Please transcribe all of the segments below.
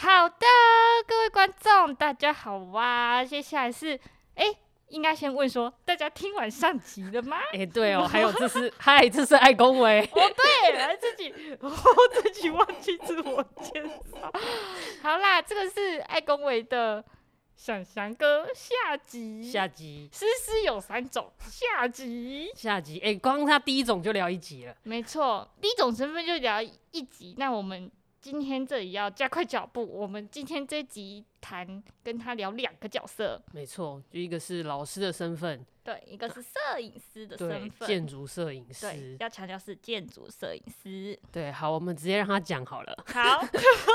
好的，各位观众，大家好哇！接下来是，哎、欸，应该先问说，大家听完上集了吗？哎、欸，对哦，还有这是，嗨，这是爱恭维。哦，对，来自己，我自己忘记自我介绍。好啦，这个是爱恭维的想翔哥下集。下集，诗诗有三种，下集。下集，哎、欸，光他第一种就聊一集了。没错，第一种身份就聊一集。那我们。今天这里要加快脚步，我们今天这集谈跟他聊两个角色，没错，就一个是老师的身份，对，一个是摄影师的身份，建筑摄影师，对，要强调是建筑摄影师，对，好，我们直接让他讲好了，好，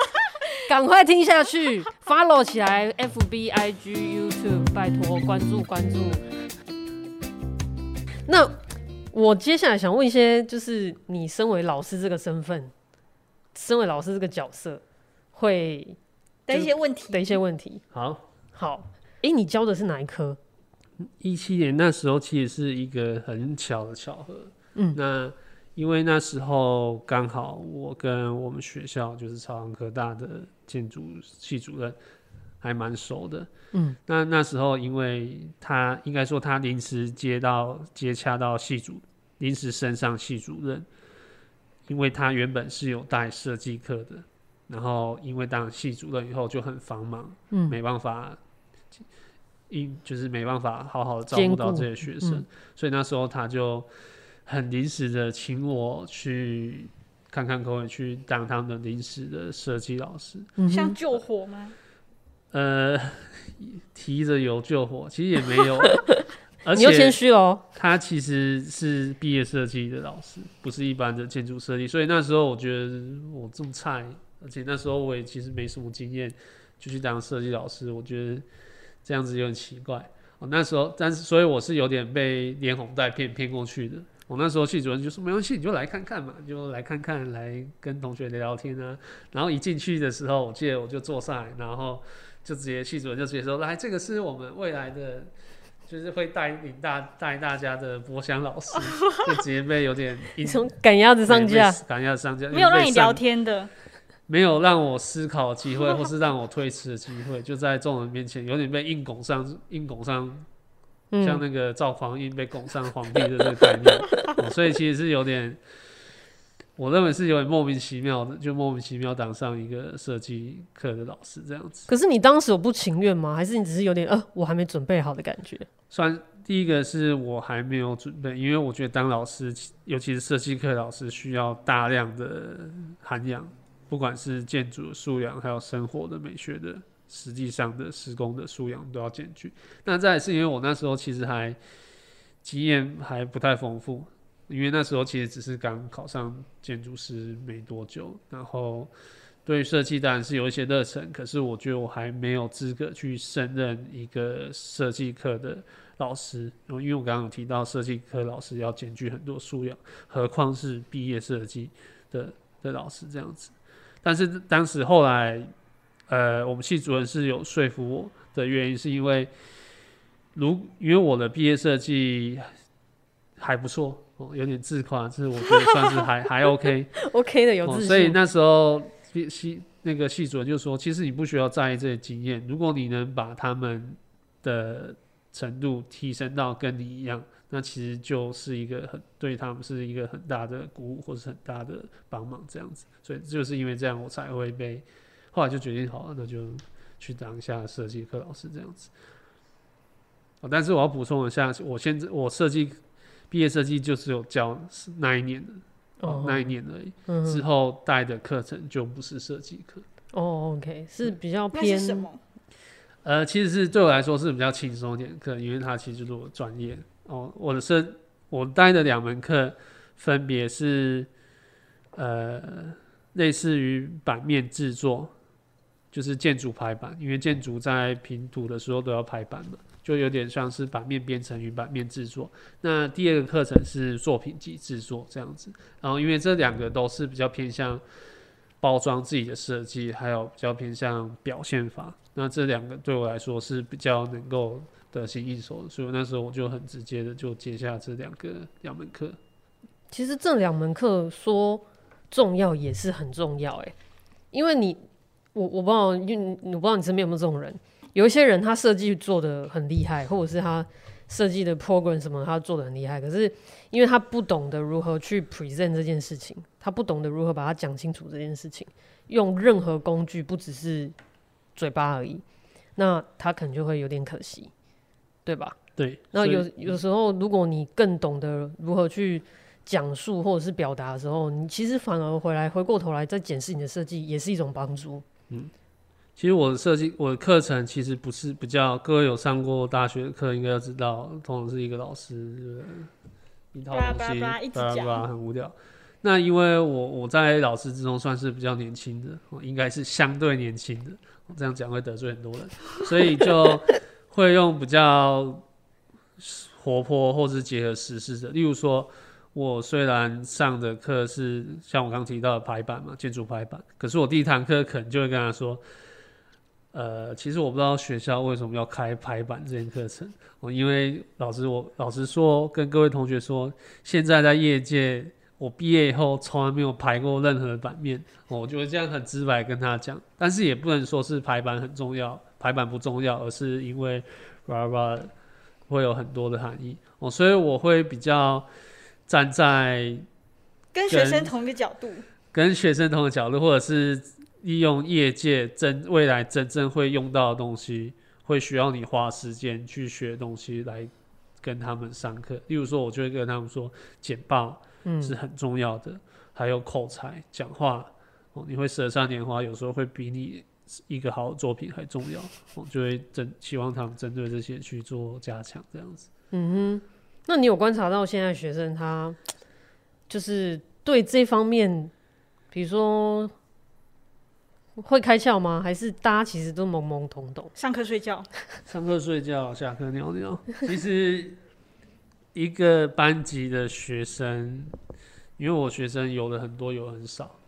赶快听下去，follow 起来，FB、IG、YouTube，拜托关注关注。那我接下来想问一些，就是你身为老师这个身份。身为老师这个角色，会的一些问题的一些问题。好，好，哎、欸，你教的是哪一科？一七年那时候其实是一个很巧的巧合。嗯，那因为那时候刚好我跟我们学校就是朝阳科大的建筑系主任还蛮熟的。嗯，那那时候因为他应该说他临时接到接洽到系主，临时升上系主任。因为他原本是有带设计课的，然后因为当系主任以后就很繁忙，嗯，没办法，因就是没办法好好照顾到这些学生，嗯，所以那时候他就很临时的请我去看看可不可以去当他们的临时的设计老师，像救火吗？呃，提着有救火，其实也没有。而且你又谦虚哦。他其实是毕业设计的老师，不是一般的建筑设计。所以那时候我觉得我这么菜，而且那时候我也其实没什么经验，就去当设计老师，我觉得这样子有点奇怪。我那时候，但是所以我是有点被连哄带骗骗过去的。我那时候系主任就说没关系，你就来看看嘛，就来看看，来跟同学聊聊天啊。然后一进去的时候，我记得我就坐上来，然后就直接系主任就直接说：“来，这个是我们未来的。”就是会带领大带大家的博翔老师，就直接被有点 从赶鸭子上架，赶鸭子上架，没有让你聊天的，没有让我思考的机会，或是让我推辞的机会，就在众人面前有点被硬拱上，硬拱上，嗯、像那个赵匡胤被拱上皇帝的这个概念，哦，所以其实是有点。我认为是有点莫名其妙的，就莫名其妙当上一个设计课的老师这样子。可是你当时有不情愿吗？还是你只是有点呃，我还没准备好的感觉？算第一个是我还没有准备，因为我觉得当老师，尤其是设计课老师，需要大量的涵养，不管是建筑素养，还有生活的美学的，实际上的施工的素养都要兼具。那再来是因为我那时候其实还经验还不太丰富。因为那时候其实只是刚考上建筑师没多久，然后对设计当然是有一些热忱，可是我觉得我还没有资格去胜任一个设计课的老师。因为我刚刚有提到设计课老师要兼具很多素养，何况是毕业设计的的老师这样子。但是当时后来，呃，我们系主任是有说服我的原因，是因为如 因为我的毕业设计还不错哦。有点自夸，这是我觉得算是还还 OK，OK 的有自信。所以那时候系那个系主任就说，其实你不需要在意这些经验，如果你能把他们的程度提升到跟你一样，那其实就是一个很对他们是一个很大的鼓舞，或是很大的帮忙这样子。所以就是因为这样，我才会被后来就决定好了，那就去当一下设计课老师这样子。哦但是我要补充一下，我现在我设计。毕业设计就是有教那一年的，oh, 哦，那一年而已。嗯、之后带的课程就不是设计课。哦、oh,，OK，是比较偏什么？呃，其实是对我来说是比较轻松一点课，因为它其实就是我专业。哦，我的设我带的两门课分别是呃，类似于版面制作，就是建筑排版，因为建筑在平图的时候都要排版嘛。就有点像是版面编程与版面制作。那第二个课程是作品集制作这样子。然后因为这两个都是比较偏向包装自己的设计，还有比较偏向表现法。那这两个对我来说是比较能够得心应手的，所以那时候我就很直接的就接下这两个两门课。其实这两门课说重要也是很重要诶，因为你我我不知道，因为我不知道你身边有没有这种人。有一些人他设计做的很厉害，或者是他设计的 program 什么他做的很厉害，可是因为他不懂得如何去 present 这件事情，他不懂得如何把它讲清楚这件事情，用任何工具不只是嘴巴而已，那他可能就会有点可惜，对吧？对。那有有时候如果你更懂得如何去讲述或者是表达的时候，你其实反而回来回过头来再检视你的设计，也是一种帮助。嗯，其实我的设计，我的课程其实不是比较，各位有上过大学的课，应该要知道，通常是一个老师一套东西，叭叭叭很无聊。那因为我我在老师之中算是比较年轻的，应该是相对年轻的，这样讲会得罪很多人，所以就会用比较活泼或是结合时事的，例如说。我虽然上的课是像我刚提到的排版嘛，建筑排版，可是我第一堂课可能就会跟他说，呃，其实我不知道学校为什么要开排版这件课程。我因为老师，我老实说，跟各位同学说，现在在业界，我毕业以后从来没有排过任何的版面。我觉得这样很直白跟他讲，但是也不能说是排版很重要，排版不重要，而是因为叭叭会有很多的含义。哦，所以我会比较。站在跟学生同一个角度，跟学生同一个角度，或者是利用业界真未来真正会用到的东西，会需要你花时间去学东西来跟他们上课。例如说，我就会跟他们说，简报是很重要的，嗯、还有口才、讲话哦，你会舌灿莲花，有时候会比你一个好的作品还重要。我就会针希望他们针对这些去做加强，这样子。嗯哼。那你有观察到现在学生他就是对这方面，比如说会开窍吗？还是大家其实都懵懵懂懂？上课睡觉，上课睡觉，下课尿尿。其实一个班级的学生，因为我学生有的很多，有的很少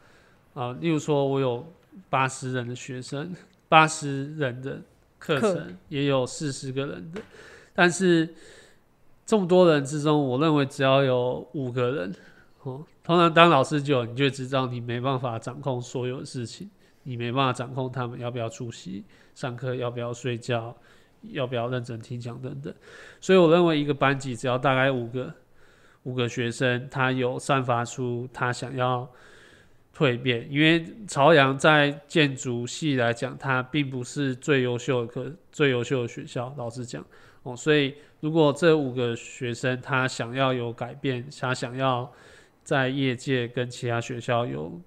啊。例如说，我有八十人的学生，八十人的课程，也有四十个人的，但是。这么多人之中，我认为只要有五个人，哦，通常当老师久，你就知道你没办法掌控所有的事情，你没办法掌控他们要不要出席上课，要不要睡觉，要不要认真听讲等等。所以我认为一个班级只要大概五个五个学生，他有散发出他想要蜕变，因为朝阳在建筑系来讲，它并不是最优秀的课，最优秀的学校，老实讲。哦，所以如果这五个学生他想要有改变，他想要在业界跟其他学校有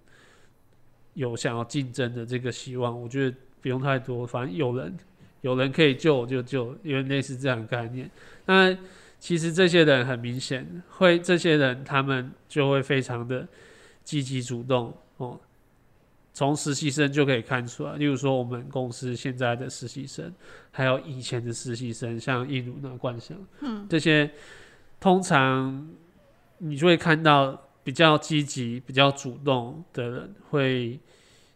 有想要竞争的这个希望，我觉得不用太多，反正有人有人可以救我就救，因为类似这样的概念。那其实这些人很明显会，这些人他们就会非常的积极主动哦。从实习生就可以看出来，例如说我们公司现在的实习生，还有以前的实习生，像印度那冠翔，嗯，这些通常你就会看到比较积极、比较主动的人，会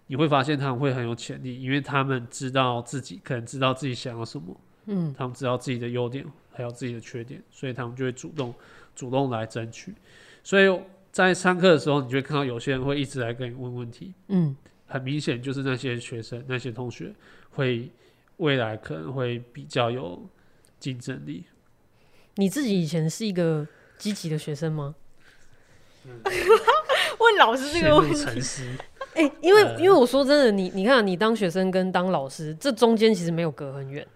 你会发现他们会很有潜力，因为他们知道自己可能知道自己想要什么，嗯，他们知道自己的优点，还有自己的缺点，所以他们就会主动主动来争取。所以在上课的时候，你就会看到有些人会一直来跟你问问题，嗯。很明显，就是那些学生、那些同学会未来可能会比较有竞争力。你自己以前是一个积极的学生吗？嗯、问老师这个问题。哎、欸，因为、呃、因为我说真的，你你看，你当学生跟当老师，这中间其实没有隔很远。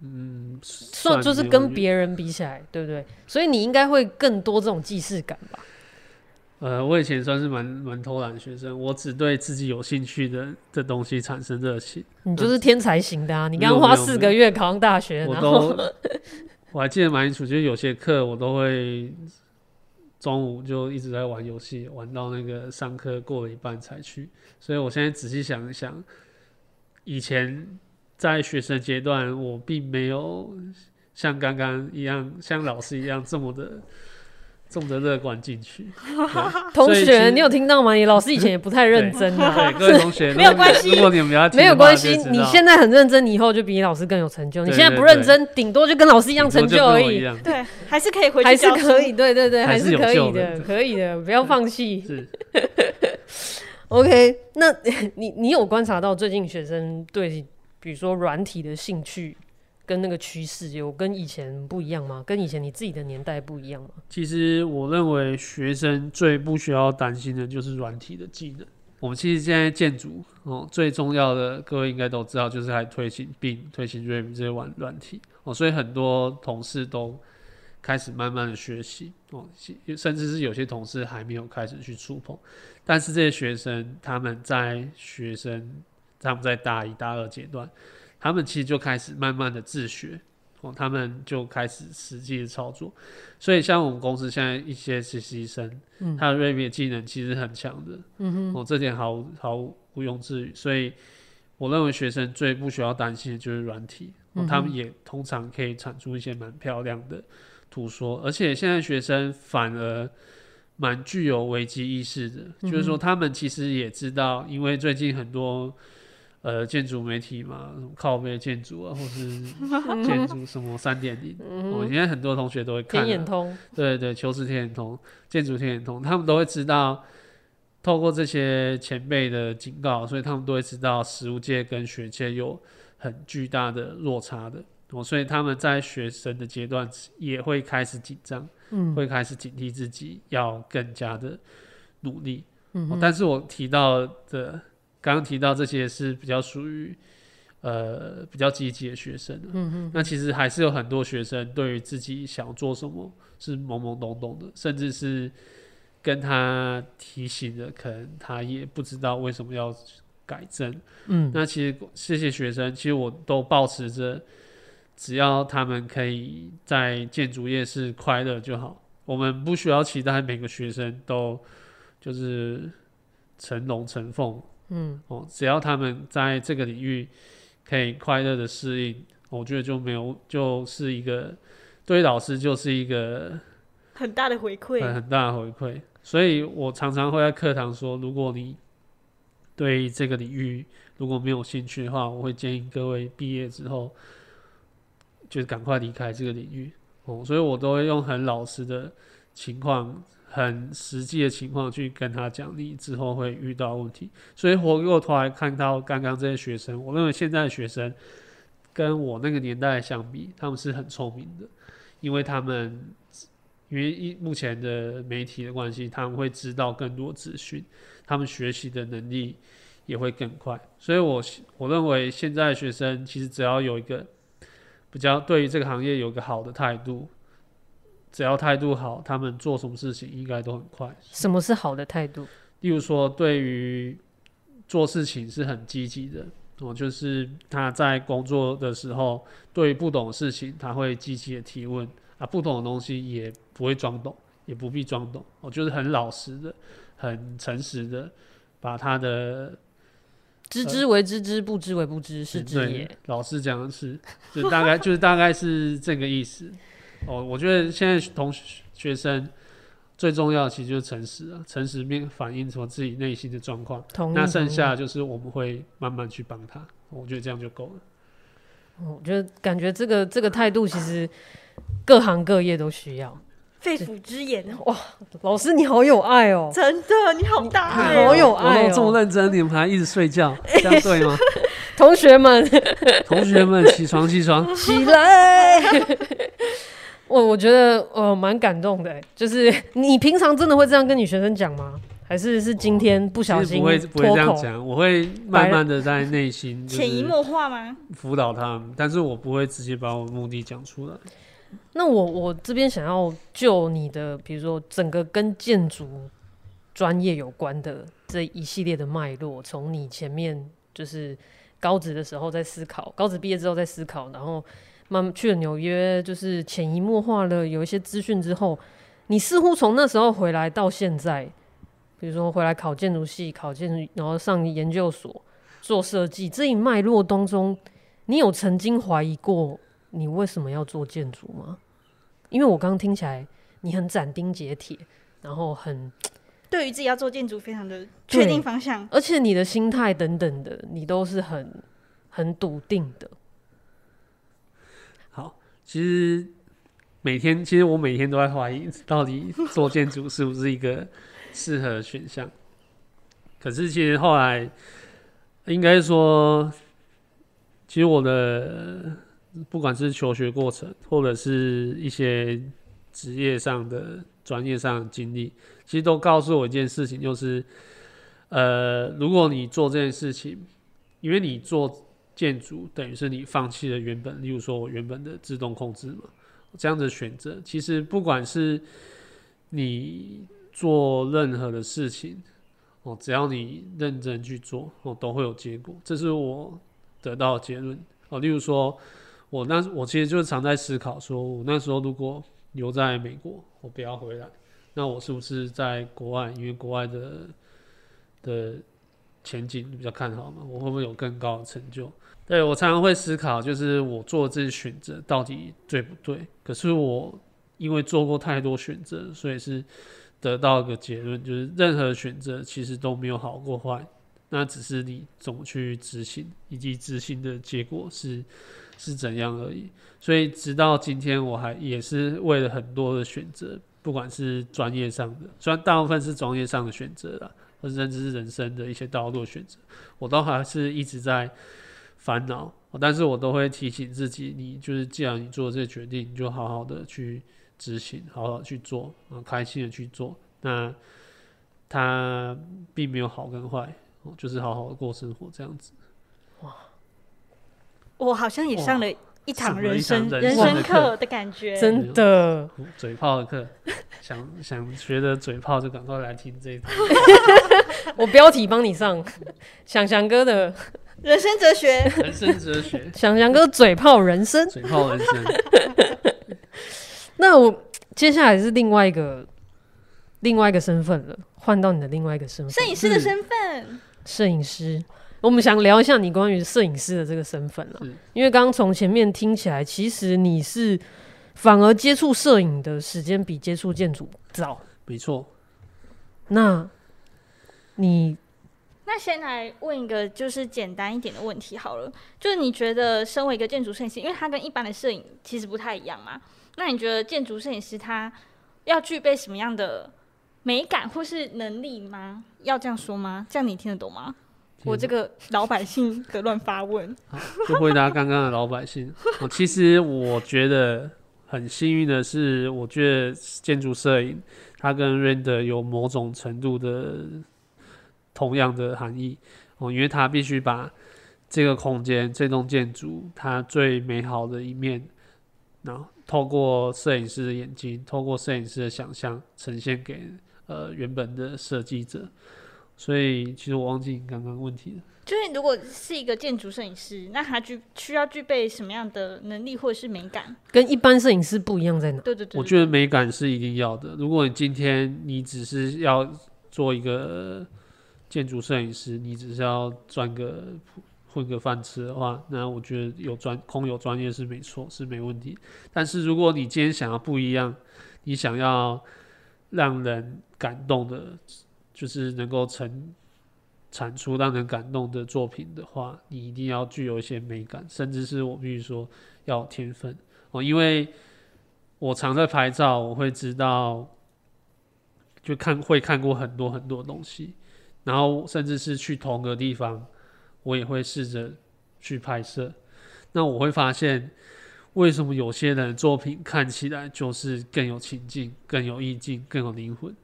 嗯，算就是跟别人比起来，对不对？所以你应该会更多这种既视感吧。呃，我以前算是蛮蛮偷懒的学生，我只对自己有兴趣的的东西产生热情。你就是天才型的啊！你刚花四个月考上大学，我都 我还记得蛮清楚，就是有些课我都会中午就一直在玩游戏，玩到那个上课过了一半才去。所以我现在仔细想一想，以前在学生阶段，我并没有像刚刚一样，像老师一样这么的。这么的乐观进去，同学，你有听到吗？你老师以前也不太认真啊。对，各位同学，没有关系，如果你们要没有关系，你现在很认真，你以后就比你老师更有成就。你现在不认真，顶多就跟老师一样成就而已。对，还是可以回去，还是可以，对对对，还是可以的，可以的，不要放弃。是。OK，那你你有观察到最近学生对，比如说软体的兴趣跟那个趋势有跟以前不一样吗？跟以前你自己的年代不一样吗？其实我认为学生最不需要担心的就是软体的技能。我们其实现在建筑哦，最重要的各位应该都知道，就是还推行 BIM、推行 Revit 这些软软体哦，所以很多同事都开始慢慢的学习哦，甚至是有些同事还没有开始去触碰。但是这些学生他们在学生他们在大一、大二阶段，他们其实就开始慢慢的自学。哦，他们就开始实际的操作，所以像我们公司现在一些实习生，嗯，他的 Revit 技能其实很强的，嗯哼，哦，这点毫毫毋庸置疑。所以我认为学生最不需要担心的就是软体，哦，他们也通常可以产出一些蛮漂亮的图说，而且现在学生反而蛮具有危机意识的，就是说他们其实也知道，因为最近很多。呃，建筑媒体嘛，什么靠背建筑啊，或是 建筑什么三点零，我现在很多同学都会看、啊。天眼通。对对，求是天眼通，建筑天眼通，他们都会知道，透过这些前辈的警告，所以他们都会知道实物界跟学界有很巨大的落差的，哦，所以他们在学生的阶段也会开始紧张，嗯，会开始警惕自己要更加的努力，嗯，但是我提到的。刚刚提到这些是比较属于呃比较积极的学生，嗯嗯，那其实还是有很多学生对于自己想做什么是懵懵懂懂的，甚至是跟他提醒的，可能他也不知道为什么要改正，嗯，那其实这些学生其实我都保持着，只要他们可以在建筑业是快乐就好，我们不需要期待每个学生都就是成龙成凤。嗯，哦，只要他们在这个领域可以快乐的适应，我觉得就没有，就是一个对老师就是一个很大的回馈，很很大的回馈。所以我常常会在课堂说，如果你对这个领域如果没有兴趣的话，我会建议各位毕业之后就赶快离开这个领域。哦，所以我都会用很老实的情况。很实际的情况去跟他讲，你之后会遇到问题。所以回过头来看到刚刚这些学生，我认为现在的学生跟我那个年代相比，他们是很聪明的，因为他们因为目前的媒体的关系，他们会知道更多资讯，他们学习的能力也会更快。所以我我认为现在的学生其实只要有一个比较对于这个行业有一个好的态度。只要态度好，他们做什么事情应该都很快。什么是好的态度？例如说，对于做事情是很积极的哦，就是他在工作的时候，对于不懂的事情，他会积极的提问啊，不懂的东西也不会装懂，也不必装懂哦，就是很老实的、很诚实的，把他的知之为知之，不知为不知，是知也。老师讲的是，就大概 就是大概是这个意思。哦，我觉得现在同学生最重要的其实就是诚实啊，诚实面反映出自己内心的状况。那剩下就是我们会慢慢去帮他，我觉得这样就够了。我觉得感觉这个这个态度其实各行各业都需要。肺腑之言，哇，老师你好有爱哦、喔！真的，你好大爱、喔，好有爱、喔，我这么认真，你们还一直睡觉，这样对吗？同学们，同学们，起床，起床，起来！我我觉得呃蛮感动的，就是 你平常真的会这样跟你学生讲吗？还是是今天不小心？不会不会这样讲，我会慢慢的在内心 潜移默化吗？辅导他们，但是我不会直接把我的目的讲出来。那我我这边想要就你的，比如说整个跟建筑专业有关的这一系列的脉络，从你前面就是高职的时候在思考，高职毕业之后在思考，然后。慢慢去了纽约，就是潜移默化了有一些资讯之后，你似乎从那时候回来到现在，比如说回来考建筑系，考建筑，然后上研究所做设计，这一脉络当中，你有曾经怀疑过你为什么要做建筑吗？因为我刚刚听起来你很斩钉截铁，然后很对于自己要做建筑非常的确定方向，而且你的心态等等的，你都是很很笃定的。其实每天，其实我每天都在怀疑，到底做建筑是不是一个适合选项？可是其实后来应该说，其实我的不管是求学过程，或者是一些职业上的、专业上的经历，其实都告诉我一件事情，就是呃，如果你做这件事情，因为你做建筑，等于是你放弃了原本，例如说我原本的自动控制嘛，这样的选择，其实不管是你做任何的事情。哦，只要你认真去做，哦，都会有结果。这是我得到结论。哦，例如说，我那我其实就常在思考，说我那时候如果留在美国，我不要回来，那我是不是在国外？因为国外的的前景比较看好嘛，我会不会有更高的成就？对，我常常会思考，就是我做这些选择到底对不对？可是我因为做过太多选择，所以是。得到一个结论，就是任何选择其实都没有好过坏，那只是你怎么去执行，以及执行的结果是是怎样而已。所以直到今天，我还也是为了很多的选择，不管是专业上的，虽然大部分是专业上的选择啦，或者甚至是人生的一些道路选择，我都还是一直在烦恼。但是我都会提醒自己，你就是既然你做这个决定，你就好好的去。执行，好好去做，啊，开心的去做。那它并没有好跟坏，就是好好的过生活这样子。哇，我好像也上了一堂人生人人生课的感觉，真的。嘴炮的课，想 想学的嘴炮就赶快来听这一堂。我标题帮你上，想翔哥的人生哲学，人生哲学，想翔哥嘴炮人生，嘴炮人生。那我接下来是另外一个另外一个身份了，换到你的另外一个身份，摄影师的身份。摄影师，我们想聊一下你关于摄影师的这个身份了，因为刚刚从前面听起来，其实你是反而接触摄影的时间比接触建筑早。没错。那你那先来问一个就是简单一点的问题好了，就是你觉得身为一个建筑摄影师，因为它跟一般的摄影其实不太一样嘛？那你觉得建筑摄影师他要具备什么样的美感或是能力吗？要这样说吗？这样你听得懂吗？我这个老百姓的乱发问，就回答刚刚的老百姓。其实我觉得很幸运的是，我觉得建筑摄影它跟 render 有某种程度的同样的含义哦，因为它必须把这个空间、这栋建筑它最美好的一面，然后。透过摄影师的眼睛，透过摄影师的想象，呈现给呃原本的设计者。所以，其实我忘记你刚刚问题了。就是如果是一个建筑摄影师，那他具需要具备什么样的能力或者是美感？跟一般摄影师不一样在哪？对对对，对，我觉得美感是一定要的。如果你今天你只是要做一个建筑摄影师，你只是要赚个。混个饭吃的话，那我觉得有专空有专业是没错，是没问题。但是如果你今天想要不一样，你想要让人感动的，就是能够成产出让人感动的作品的话，你一定要具有一些美感，甚至是我必须说要有天分哦。因为我常在拍照，我会知道，就看会看过很多很多东西，然后甚至是去同个地方。我也会试着去拍摄，那我会发现，为什么有些人作品看起来就是更有情境、更有意境、更有灵魂？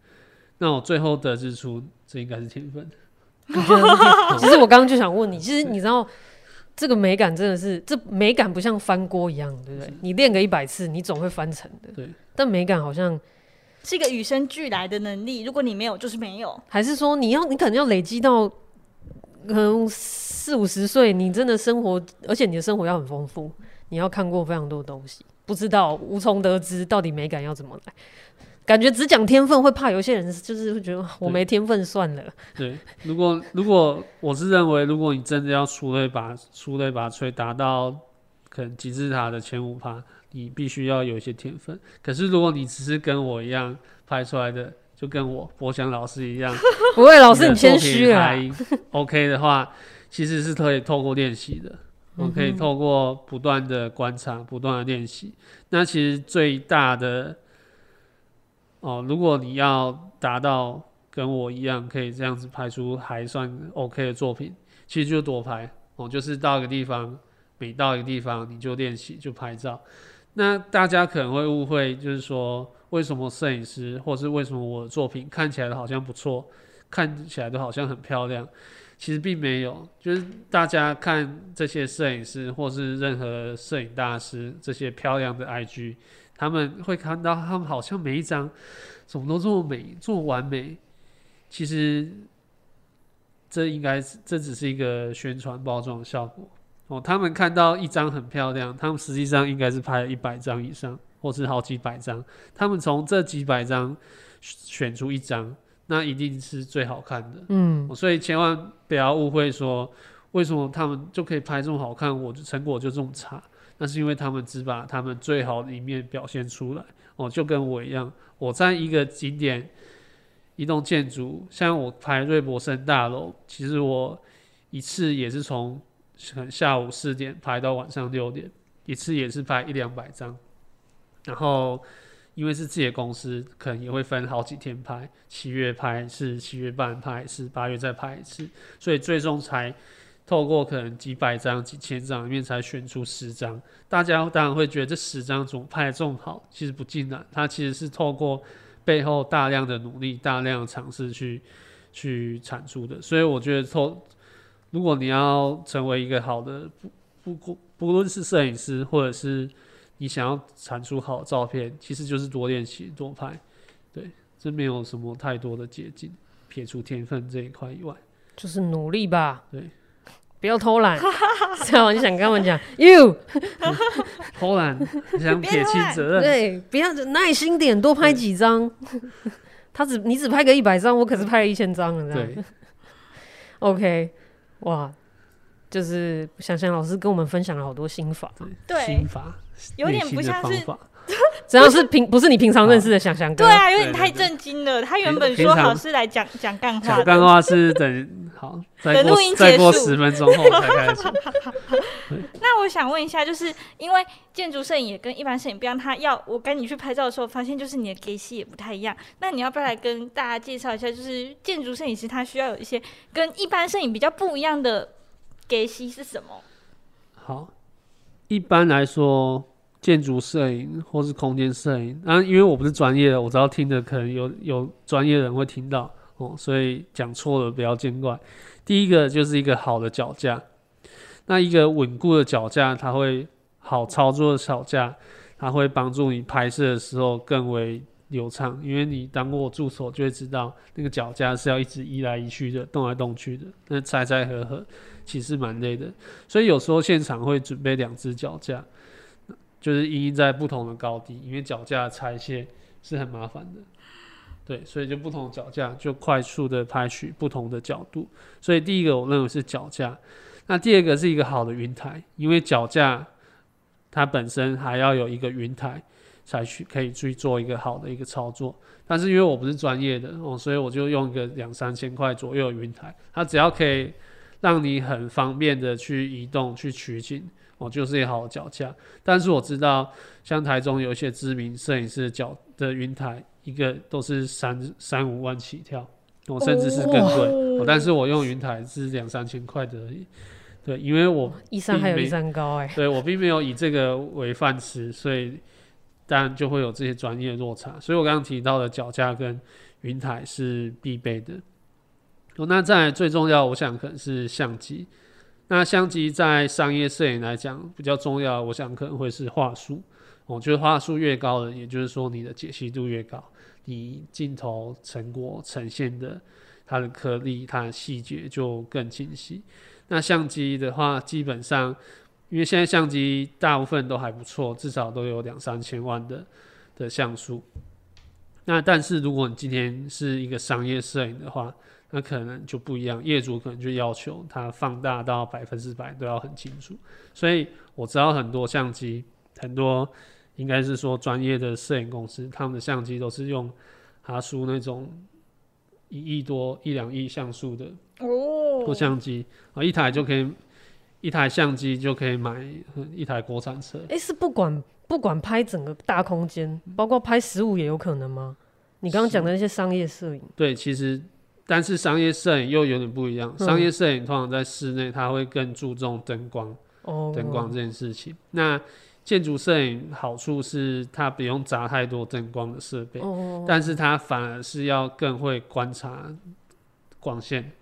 那我最后得知出，这应该是天分。你觉得是天分？其实我刚刚就想问你，其实你知道，这个美感真的是，这美感不像翻锅一样，对不对？你练个一百次，你总会翻成的。对。但美感好像是一个与生俱来的能力，如果你没有，就是没有。还是说，你要，你可能要累积到？可能四五十岁，你真的生活，而且你的生活要很丰富，你要看过非常多东西，不知道无从得知到底美感要怎么来。感觉只讲天分会怕有些人就是会觉得我没天分算了。对，对，如果如果我是认为，如果你真的要出类拔出类拔萃，达到可能金字塔的前五趴，你必须要有一些天分。可是如果你只是跟我一样拍出来的。就跟我博翔老师一样，不会，老师你谦虚了。OK 的话，其实是可以透过练习的，我可以透过不断的观察、不断的练习。那其实最大的哦，如果你要达到跟我一样可以这样子拍出还算 OK 的作品，其实就多拍哦，就是到一个地方，每到一个地方你就练习就拍照。那大家可能会误会，就是说为什么摄影师，或是为什么我的作品看起来好像不错，看起来都好像很漂亮，其实并没有。就是大家看这些摄影师，或是任何摄影大师这些漂亮的 IG，他们会看到他们好像每一张怎么都这么美，这么完美。其实这应该是这只是一个宣传包装的效果。哦，他们看到一张很漂亮，他们实际上应该是拍了一百张以上，或是好几百张。他们从这几百张选出一张，那一定是最好看的。嗯，所以千万不要误会说，为什么他们就可以拍这么好看，我的成果就这么差？那是因为他们只把他们最好的一面表现出来。哦，就跟我一样，我在一个景点，一栋建筑，像我拍瑞博森大楼，其实我一次也是从。下午四点拍到晚上六点，一次也是拍一两百张。然后因为是自己的公司，可能也会分好几天拍，七月拍一次，七月半拍一次，八月再拍一次，所以最终才透过可能几百张、几千张里面才选出十张。大家当然会觉得这十张怎么拍得这么好？其实不尽然，它其实是透过背后大量的努力、大量的尝试去去产出的。所以我觉得透。如果你要成为一个好的不不不论是摄影师，或者是你想要产出好的照片，其实就是多练习多拍，对，这没有什么太多的捷径，撇除天分这一块以外，就是努力吧，对，不要偷懒，这样你想跟他们讲，you 偷懒，你想撇清责任，对，不要耐心点，多拍几张，他只你只拍个一百张，我可是拍了一千张了，这样，OK。哇，就是想想老师跟我们分享了好多心法，对，心法有点不像是，只要是平不是你平常认识的想想哥，对啊，有点太震惊了。他原本说好是来讲讲干话，讲干话是等好，等录音结束十分钟后才开始。那我想问一下，就是因为建筑摄影也跟一般摄影不一样，他要我跟你去拍照的时候，发现就是你的 gaze 也不太一样。那你要不要来跟大家介绍一下，就是建筑摄影师他需要有一些跟一般摄影比较不一样的 gaze 是什么？好，一般来说。建筑摄影或是空间摄影，啊，因为我不是专业的，我知道听的可能有有专业人会听到哦，所以讲错了不要见怪。第一个就是一个好的脚架，那一个稳固的脚架，它会好操作的脚架，它会帮助你拍摄的时候更为流畅，因为你当过助手就会知道那个脚架是要一直移来移去的，动来动去的，那拆拆合合其实蛮累的，所以有时候现场会准备两只脚架。就是因应在不同的高低，因为脚架拆卸是很麻烦的，对，所以就不同脚架就快速的拍取不同的角度。所以第一个我认为是脚架，那第二个是一个好的云台，因为脚架它本身还要有一个云台才去可以去做一个好的一个操作。但是因为我不是专业的哦，所以我就用一个两三千块左右的云台，它只要可以让你很方便的去移动去取景。哦，就是一好脚架，但是我知道，像台中有一些知名摄影师的脚的云台，一个都是三三五万起跳，我、哦、甚至是更贵、哦。但是我用云台是两三千块的而已，对，因为我一山还有一山高哎，对我并没有以这个为饭吃，所以当然就会有这些专业落差。所以我刚刚提到的脚架跟云台是必备的。哦，那再来最重要，我想可能是相机。那相机在商业摄影来讲比较重要，我想可能会是画素。我觉得画素越高的，也就是说你的解析度越高，你镜头成果呈现的它的颗粒、它的细节就更清晰。那相机的话，基本上因为现在相机大部分都还不错，至少都有两三千万的的像素。那但是如果你今天是一个商业摄影的话，那可能就不一样，业主可能就要求它放大到百分之百都要很清楚。所以我知道很多相机，很多应该是说专业的摄影公司，他们的相机都是用哈苏那种一亿多、一两亿像素的哦，相机啊，一台就可以一台相机就可以买一台国产车。诶、欸，是不管不管拍整个大空间，包括拍实物也有可能吗？你刚刚讲的那些商业摄影，对，其实但是商业摄影又有点不一样。嗯、商业摄影通常在室内，它会更注重灯光，哦，灯光这件事情。那建筑摄影好处是它不用砸太多灯光的设备，哦，但是它反而是要更会观察光线。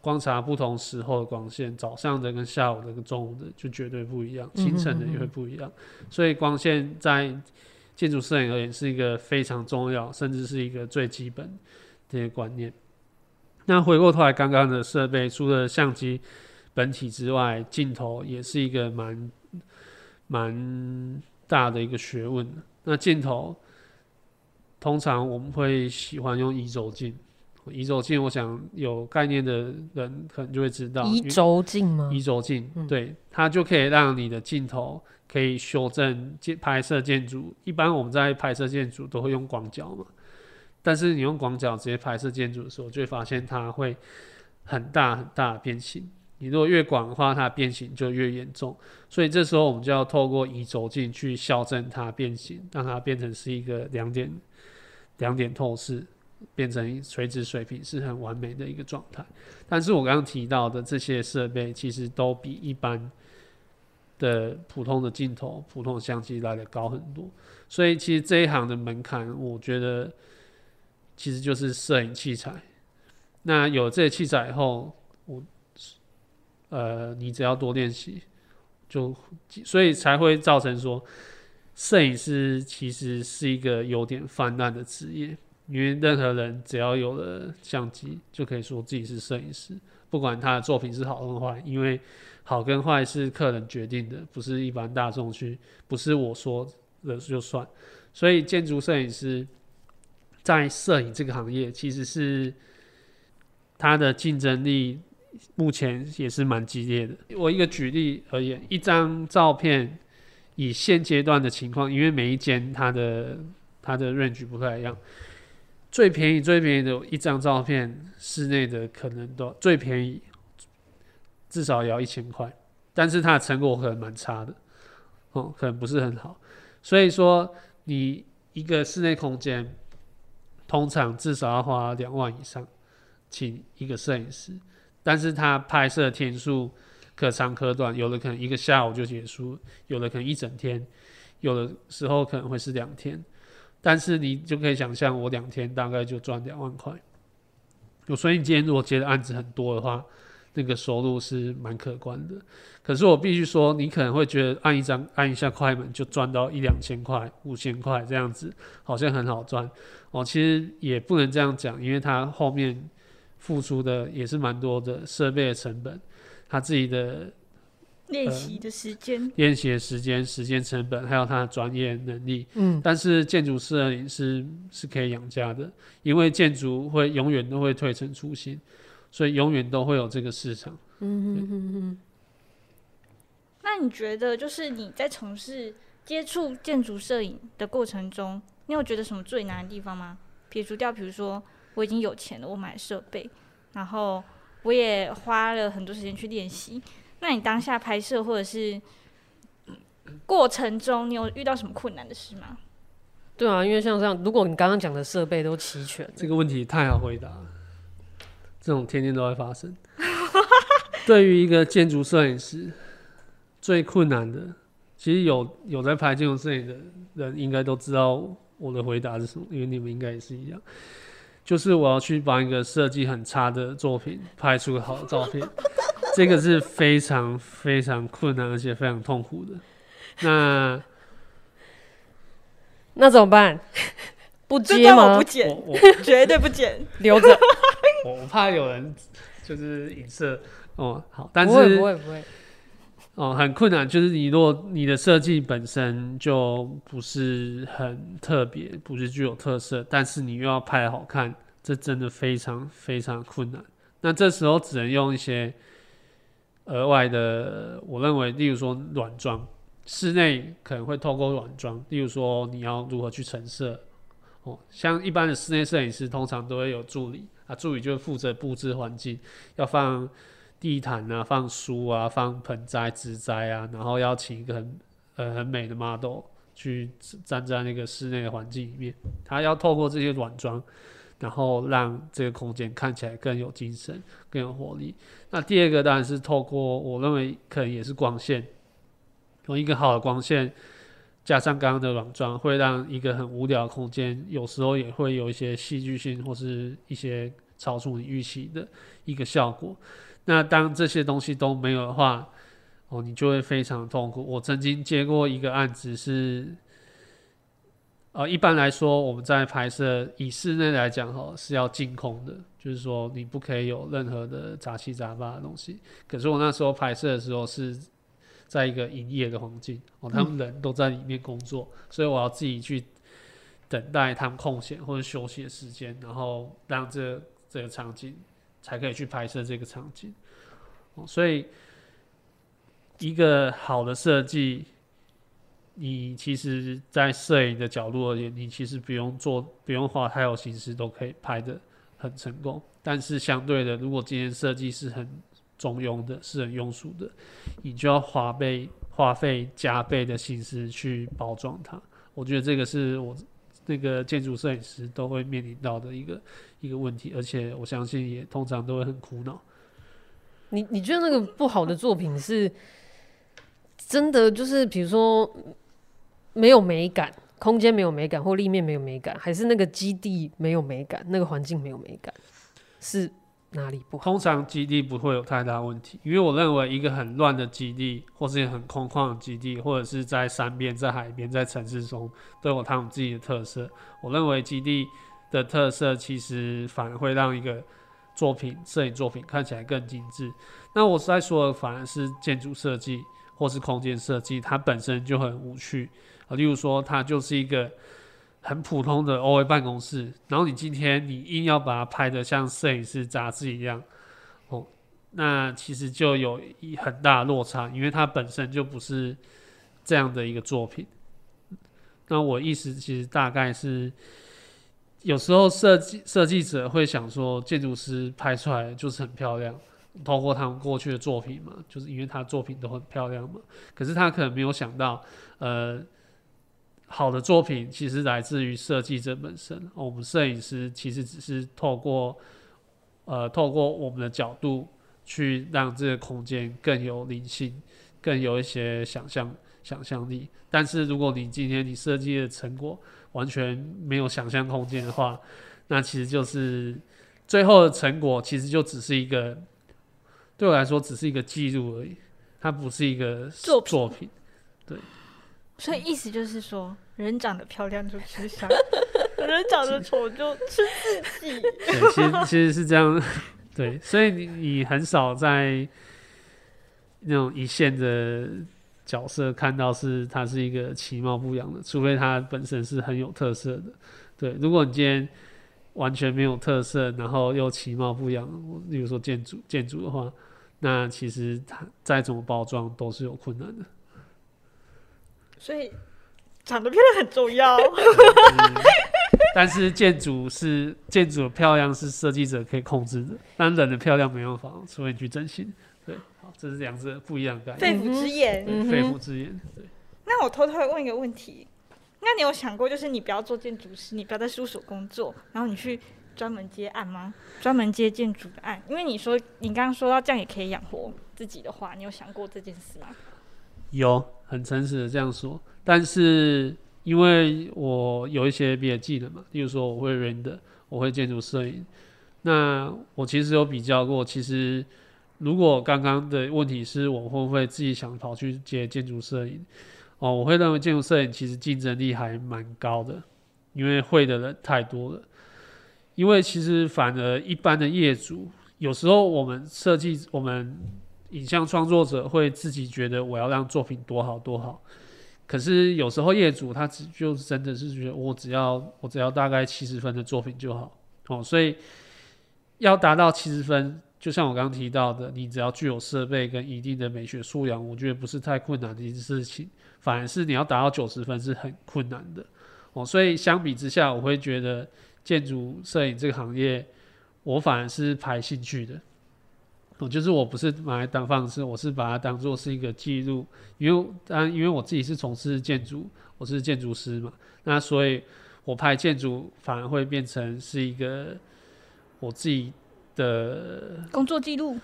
观察不同时候的光线，早上的跟下午的跟中午的就绝对不一样，清晨的也会不一样。所以光线在建筑摄影而言是一个非常重要，甚至是一个最基本的一个观念。那回过头来，刚刚的设备除了相机本体之外，镜头也是一个蛮蛮大的一个学问。那镜头通常我们会喜欢用移轴镜。移轴镜，我想有概念的人可能就会知道。移轴镜吗？移轴镜，对，它就可以让你的镜头可以修正建拍摄建筑。一般我们在拍摄建筑都会用广角嘛，但是你用广角直接拍摄建筑的时候，就会发现它会很大很大变形。你如果越广的话，它变形就越严重。所以这时候我们就要透过移轴镜去校正它变形，让它变成是一个两点两点透视。变成垂直水平是很完美的一个状态，但是我刚刚提到的这些设备其实都比一般的普通的镜头、普通的相机来得高很多，所以其实这一行的门槛，我觉得其实就是摄影器材。那有这些器材以后，我呃，你只要多练习，就所以才会造成说，摄影师其实是一个有点泛滥的职业。因为任何人只要有了相机，就可以说自己是摄影师，不管他的作品是好跟坏，因为好跟坏是客人决定的，不是一般大众去，不是我说的就算。所以建筑摄影师在摄影这个行业，其实是它的竞争力目前也是蛮激烈的。我一个举例而言，一张照片以现阶段的情况，因为每一间它的它的 range 不太一样。最便宜、最便宜的一张照片，室内的可能都最便宜，至少也要一千块，但是它的成果可能蛮差的，哦，可能不是很好。所以说，你一个室内空间，通常至少要花两万以上，请一个摄影师，但是他拍摄天数可长可短，有的可能一个下午就结束，有的可能一整天，有的时候可能会是两天。但是你就可以想象，我两天大概就赚两万块。所以你今天如果接的案子很多的话，那个收入是蛮可观的。可是我必须说，你可能会觉得按一张按一下快门就赚到一两千块、五千块这样子，好像很好赚哦。其实也不能这样讲，因为他后面付出的也是蛮多的设备的成本，他自己的。练习的时间，练习的时间、时间成本，还有他的专业能力。嗯，但是建筑摄影师是可以养家的，因为建筑会永远都会推陈出新，所以永远都会有这个市场。嗯哼哼哼。那你觉得，就是你在从事接触建筑摄影的过程中，你有觉得什么最难的地方吗？撇除掉，比如说我已经有钱了，我买设备，然后我也花了很多时间去练习。那你当下拍摄或者是过程中，你有遇到什么困难的事吗？对啊，因为像这样，如果你刚刚讲的设备都齐全，这个问题太好回答了。这种天天都会发生。对于一个建筑摄影师，最困难的，其实有有在拍建筑摄影的人，应该都知道我的回答是什么，因为你们应该也是一样。就是我要去帮一个设计很差的作品拍出好的照片。这个是非常非常困难，而且非常痛苦的。那那怎么办？不接吗？我不剪，绝对不剪，留着。我我怕有人就是影射哦。好，但是不会不会不会。哦，很困难。就是你如果你的设计本身就不是很特别，不是具有特色，但是你又要拍好看，这真的非常非常困难。那这时候只能用一些。额外的，我认为，例如说软装，室内可能会透过软装，例如说你要如何去陈设，哦，像一般的室内摄影师通常都会有助理啊，助理就负责布置环境，要放地毯啊，放书啊，放盆栽、植栽啊，然后要请一个很呃很美的 model 去站在那个室内的环境里面，它要透过这些软装，然后让这个空间看起来更有精神、更有活力。那第二个当然是透过，我认为可能也是光线，用一个好的光线。加上刚刚的软装，会让一个很无聊的空间，有时候也会有一些戏剧性或是一些超出你预期的一个效果。那当这些东西都没有的话，哦，你就会非常痛苦。我曾经接过一个案子是，呃，一般来说我们在拍摄以室内来讲，哈，是要净空的，就是说你不可以有任何的杂七杂八的东西。可是我那时候拍摄的时候是。在一个营业的环境哦，他们人都在里面工作，嗯、所以我要自己去等待他们空闲或者休息的时间，然后让这、这个场景才可以去拍摄这个场景。哦，所以一个好的设计，你其实，在摄影的角度而言，你其实不用做，不用花太有心思，都可以拍的很成功。但是相对的，如果今天设计是很中庸的，是很庸俗的，你就要花费花费加倍的心思去包装它。我觉得这个是我那个建筑摄影师都会面临到的一个一个问题，而且我相信也通常都会很苦恼。你你觉得那个不好的作品是真的就是比如说没有美感，空间没有美感，或立面没有美感，还是那个基地没有美感，那个环境没有美感？是？哪里不好？通常基地不会有太大问题，因为我认为一个很乱的基地，或是很空旷的基地，或者是在山边、在海边、在城市中，都有他们自己的特色。我认为基地的特色其实反而会让一个作品、摄影作品看起来更精致。那我在说的反而是建筑设计或是空间设计，它本身就很无趣啊。例如说，它就是一个。很普通的 OA 办公室，然后你今天你硬要把它拍得像摄影师杂志一样，哦，那其实就有一很大落差，因为它本身就不是这样的一个作品。那我意思其实大概是，有时候设计设计者会想说，建筑师拍出来就是很漂亮，透过他们过去的作品嘛，就是因为他作品都很漂亮嘛，可是他可能没有想到，呃。好的作品其实来自于设计者本身。我们摄影师其实只是透过，呃，透过我们的角度去让这个空间更有灵性，更有一些想象想象力。但是如果你今天你设计的成果完全没有想象空间的话，那其实就是最后的成果其实就只是一个，对我来说只是一个记录而已，它不是一个作品。作品对。所以意思就是说，人长得漂亮就吃香，人长得丑就吃自己。对，其实其实是这样。对，所以你你很少在那种一线的角色看到是他是一个其貌不扬的，除非他本身是很有特色的。对，如果你今天完全没有特色，然后又其貌不扬，例如说建筑建筑的话，那其实他再怎么包装都是有困难的。所以长得漂亮很重要，但是建筑是建筑的漂亮是设计者可以控制的，但人的漂亮没办法，除非你去整形。对，好，这是两者不一样的概念。肺腑之言，肺腑之言。对。那我偷偷问一个问题，那你有想过，就是你不要做建筑师，你不要在事务所工作，然后你去专门接案吗？专门接建筑的案？因为你说你刚刚说到这样也可以养活自己的话，你有想过这件事吗？有，很诚实的这样说，但是因为我有一些别的技能嘛，例如说我会 render，我会建筑摄影，那我其实有比较过，其实如果刚刚的问题是我会不会自己想跑去接建筑摄影，哦，我会认为建筑摄影其实竞争力还蛮高的，因为会的人太多了，因为其实反而一般的业主，有时候我们设计我们。影像创作者会自己觉得我要让作品多好多好，可是有时候业主他只就真的是觉得我只要我只要大概七十分的作品就好哦，所以要达到七十分，就像我刚刚提到的，你只要具有设备跟一定的美学素养，我觉得不是太困难的一件事情，反而是你要达到九十分是很困难的哦，所以相比之下，我会觉得建筑摄影这个行业，我反而是排兴趣的。我就是我不是拿来当饭吃，我是把它当做是一个记录，因为当然因为我自己是从事建筑，我是建筑师嘛，那所以我拍建筑反而会变成是一个我自己的工作记录。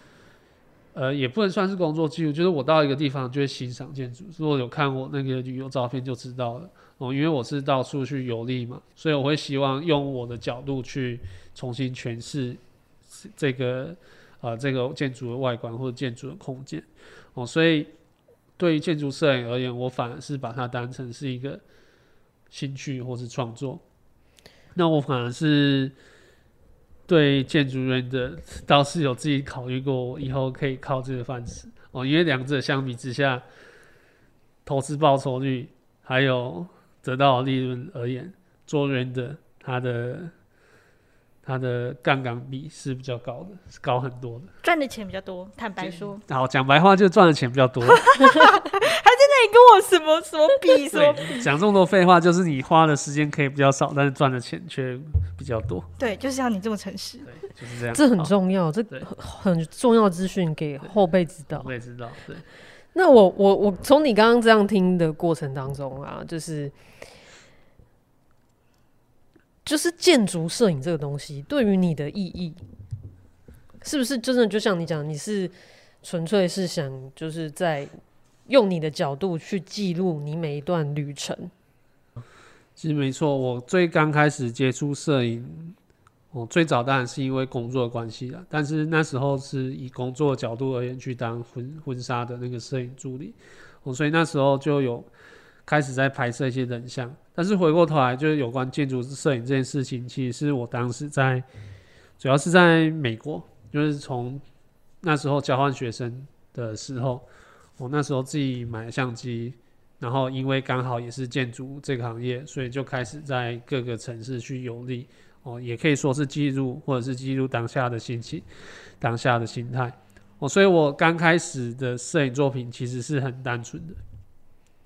呃，也不能算是工作记录，就是我到一个地方就会欣赏建筑。如果有看我那个旅游照片就知道了哦，因为我是到处去游历嘛，所以我会希望用我的角度去重新诠释这个。啊，这个建筑的外观或者建筑的空间，哦，所以对于建筑摄影而言，我反而是把它当成是一个兴趣或是创作。那我反而是对建筑人的倒是有自己考虑过，以后可以靠这个饭吃哦，因为两者相比之下，投资报酬率还有得到利润而言，做人的他的。它的杠杆比是比较高的，是高很多的，赚的钱比较多。坦白说，好讲白话，就赚的钱比较多。还在那里跟我什么什么比什么比？讲这么多废话，就是你花的时间可以比较少，但是赚的钱却比较多。对，就是像你这么诚实。对，就是这样。这很重要，这很重要资讯给后辈知道。后辈知道，对。那我我我从你刚刚这样听的过程当中啊，就是。就是建筑摄影这个东西对于你的意义，是不是真的就像你讲，你是纯粹是想就是在用你的角度去记录你每一段旅程？其实没错，我最刚开始接触摄影，我最早当然是因为工作关系了，但是那时候是以工作角度而言去当婚婚纱的那个摄影助理，我，所以那时候就有。开始在拍摄一些人像，但是回过头来就是有关建筑摄影这件事情，其实是我当时在，主要是在美国，就是从那时候交换学生的时候，我那时候自己买了相机，然后因为刚好也是建筑这个行业，所以就开始在各个城市去游历，哦，也可以说是记录或者是记录当下的心情、当下的心态，哦，所以我刚开始的摄影作品其实是很单纯的。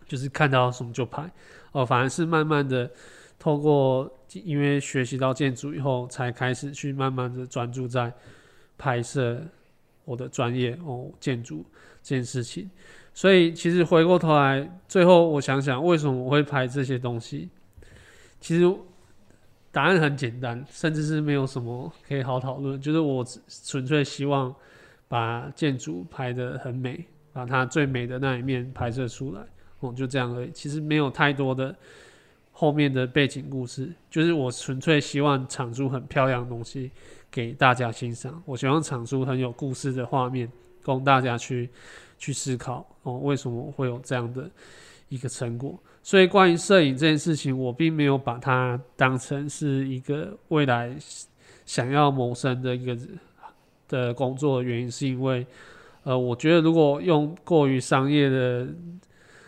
就是看到什么就拍，哦，反而是慢慢的透过因为学习到建筑以后，才开始去慢慢的专注在拍摄我的专业哦，建筑这件事情。所以其实回过头来，最后我想想，为什么我会拍这些东西？其实答案很简单，甚至是没有什么可以好讨论，就是我纯粹希望把建筑拍得很美，把它最美的那一面拍摄出来。哦，就这样而已。其实没有太多的后面的背景故事，就是我纯粹希望产出很漂亮的东西给大家欣赏。我希望产出很有故事的画面，供大家去去思考哦，为什么会有这样的一个成果？所以关于摄影这件事情，我并没有把它当成是一个未来想要谋生的一个的工作原因，是因为呃，我觉得如果用过于商业的。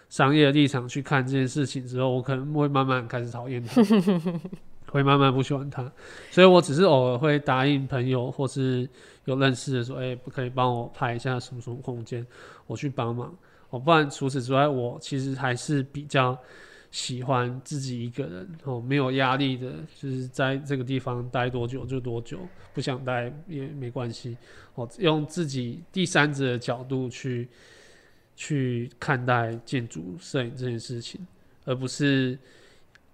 商业立场去看这件事情之后，我可能会慢慢开始讨厌他，会慢慢不喜欢他。所以我只是偶尔会答应朋友或是有认识的说，哎、欸，不可以帮我拍一下什么什么空间，我去帮忙。哦，不然除此之外，我其实还是比较喜欢自己一个人哦，没有压力的，就是在这个地方待多久就多久，不想待也没关系。哦，用自己第三者的角度去。去看待建筑摄影这件事情，而不是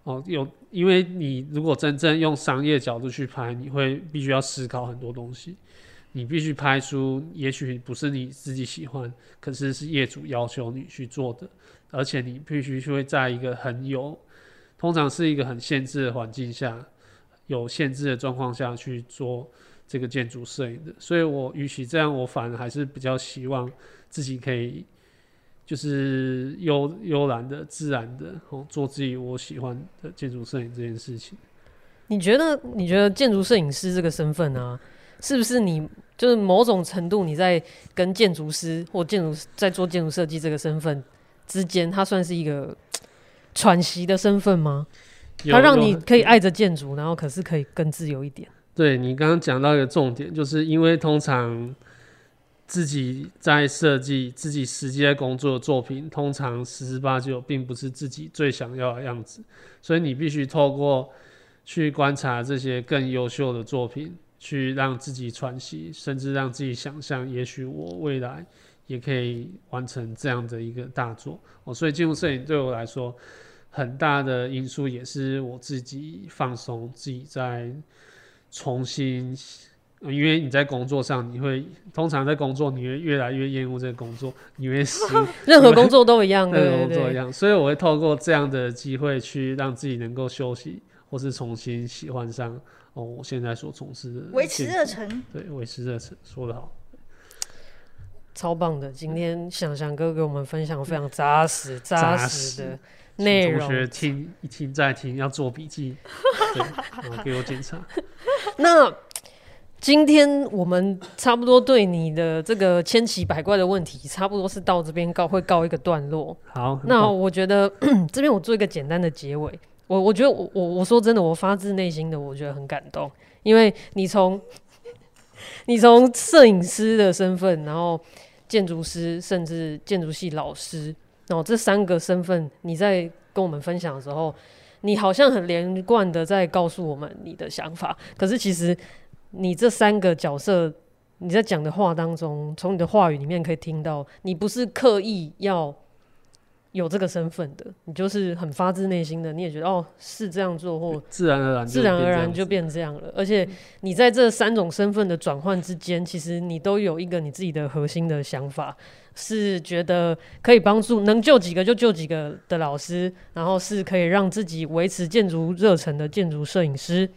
哦有，因为你如果真正用商业角度去拍，你会必须要思考很多东西，你必须拍出也许不是你自己喜欢，可是是业主要求你去做的，而且你必须会在一个很有，通常是一个很限制的环境下，有限制的状况下去做这个建筑摄影的，所以我与其这样，我反而还是比较希望自己可以。就是悠悠然的、自然的，哦，做自己我喜欢的建筑摄影这件事情。你觉得？你觉得建筑摄影师这个身份啊，是不是你就是某种程度你在跟建筑师或建筑在做建筑设计这个身份之间，它算是一个喘息的身份吗？它让你可以爱着建筑，然后可是可以更自由一点。对，你刚刚讲到一个重点，就是因为通常。自己在设计自己实际在工作的作品，通常十之八九并不是自己最想要的样子，所以你必须透过去观察这些更优秀的作品，去让自己喘息，甚至让自己想象，也许我未来也可以完成这样的一个大作。哦，所以进入摄影对我来说，很大的因素也是我自己放松，自己在重新。因为你在工作上，你会通常在工作，你会越来越厌恶这个工作，你会是 任何工作都一样，任何工作一样，所以我会透过这样的机会去让自己能够休息，或是重新喜欢上哦，我现在所从事的，维持热忱，对，维持热忱，说得好，超棒的。今天翔翔哥给我们分享非常扎实、扎实的内容，同学听一听再听，要做笔记，对，然后给我检查。那。今天我们差不多对你的这个千奇百怪的问题，差不多是到这边告会告一个段落。好，那我觉得 这边我做一个简单的结尾。我我觉得我我我说真的，我发自内心的我觉得很感动，因为你从 你从摄影师的身份，然后建筑师，甚至建筑系老师，然后这三个身份，你在跟我们分享的时候，你好像很连贯的在告诉我们你的想法，可是其实。你这三个角色，你在讲的话当中，从你的话语里面可以听到，你不是刻意要有这个身份的，你就是很发自内心的，你也觉得哦是这样做，或自然而然自然而然就变这样了。而且你在这三种身份的转换之间，其实你都有一个你自己的核心的想法，是觉得可以帮助能救几个就救几个的老师，然后是可以让自己维持建筑热忱的建筑摄影师。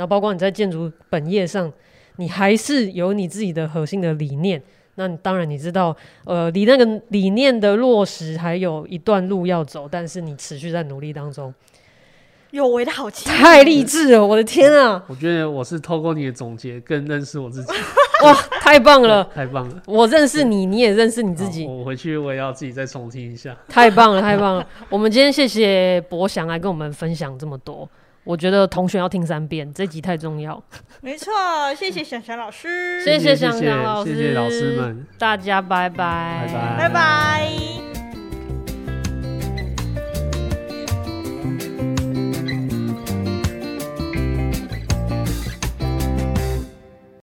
然后包括你在建筑本业上，你还是有你自己的核心的理念。那当然你知道，呃，离那个理念的落实还有一段路要走，但是你持续在努力当中。有为的好气，太励志了！我的天啊！我觉得我是透过你的总结更认识我自己。哇，太棒了，太棒了！我认识你，你也认识你自己。我回去我也要自己再重听一下。太棒了，太棒了！我们今天谢谢博翔来跟我们分享这么多。我觉得同学要听三遍，这集太重要。没错，谢谢翔翔老师，谢谢翔翔老师，谢谢老师们，大家拜拜，拜拜，拜拜。